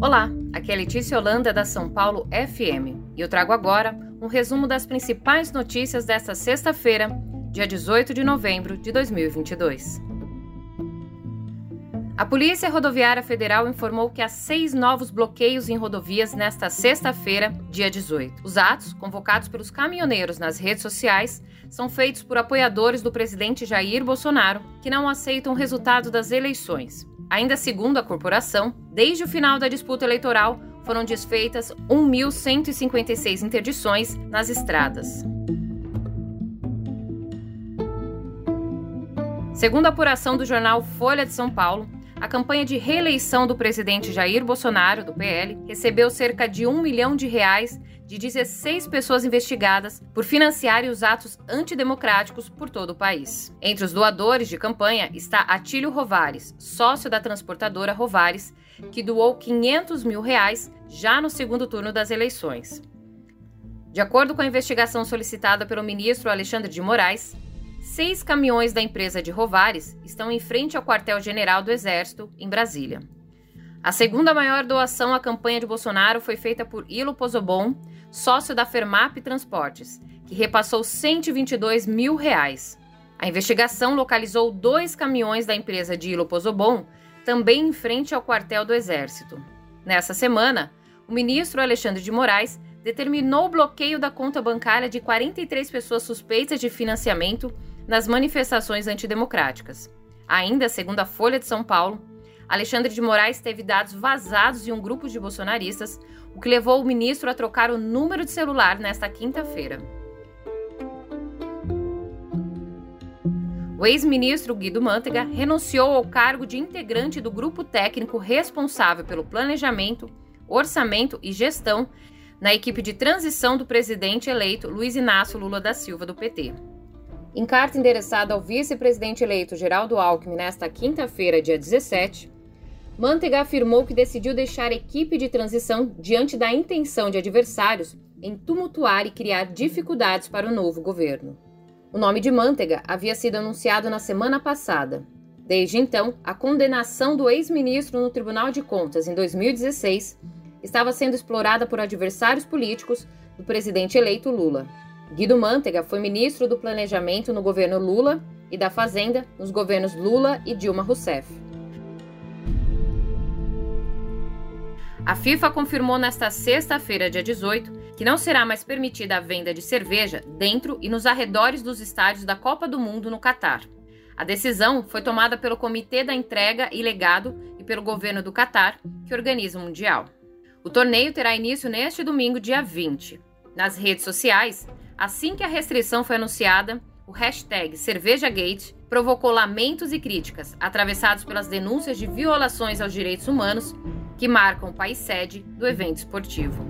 Olá, aqui é Letícia Holanda da São Paulo FM e eu trago agora um resumo das principais notícias desta sexta-feira, dia 18 de novembro de 2022. A Polícia Rodoviária Federal informou que há seis novos bloqueios em rodovias nesta sexta-feira, dia 18. Os atos, convocados pelos caminhoneiros nas redes sociais, são feitos por apoiadores do presidente Jair Bolsonaro, que não aceitam o resultado das eleições. Ainda segundo a corporação, desde o final da disputa eleitoral, foram desfeitas 1.156 interdições nas estradas. Segundo a apuração do jornal Folha de São Paulo, a campanha de reeleição do presidente Jair Bolsonaro, do PL, recebeu cerca de um milhão de reais de 16 pessoas investigadas por financiarem os atos antidemocráticos por todo o país. Entre os doadores de campanha está Atílio Rovares, sócio da transportadora Rovares, que doou 500 mil reais já no segundo turno das eleições. De acordo com a investigação solicitada pelo ministro Alexandre de Moraes, Seis caminhões da empresa de Rovares estão em frente ao quartel-general do Exército, em Brasília. A segunda maior doação à campanha de Bolsonaro foi feita por Ilo Pozobon, sócio da Fermap Transportes, que repassou 122 mil reais. A investigação localizou dois caminhões da empresa de Ilo Pozobon, também em frente ao quartel do Exército. Nessa semana, o ministro Alexandre de Moraes determinou o bloqueio da conta bancária de 43 pessoas suspeitas de financiamento nas manifestações antidemocráticas. Ainda, segundo a Folha de São Paulo, Alexandre de Moraes teve dados vazados em um grupo de bolsonaristas, o que levou o ministro a trocar o número de celular nesta quinta-feira. O ex-ministro Guido Mantega renunciou ao cargo de integrante do grupo técnico responsável pelo planejamento, orçamento e gestão na equipe de transição do presidente eleito Luiz Inácio Lula da Silva do PT. Em carta endereçada ao vice-presidente eleito Geraldo Alckmin nesta quinta-feira, dia 17, Mantega afirmou que decidiu deixar a equipe de transição diante da intenção de adversários em tumultuar e criar dificuldades para o novo governo. O nome de Mantega havia sido anunciado na semana passada. Desde então, a condenação do ex-ministro no Tribunal de Contas em 2016 estava sendo explorada por adversários políticos do presidente eleito Lula. Guido Mantega foi ministro do Planejamento no governo Lula e da Fazenda nos governos Lula e Dilma Rousseff. A FIFA confirmou nesta sexta-feira, dia 18, que não será mais permitida a venda de cerveja dentro e nos arredores dos estádios da Copa do Mundo no Catar. A decisão foi tomada pelo Comitê da Entrega e Legado e pelo governo do Catar, que organiza o Mundial. O torneio terá início neste domingo, dia 20. Nas redes sociais, Assim que a restrição foi anunciada, o hashtag CervejaGate provocou lamentos e críticas, atravessados pelas denúncias de violações aos direitos humanos que marcam o país sede do evento esportivo.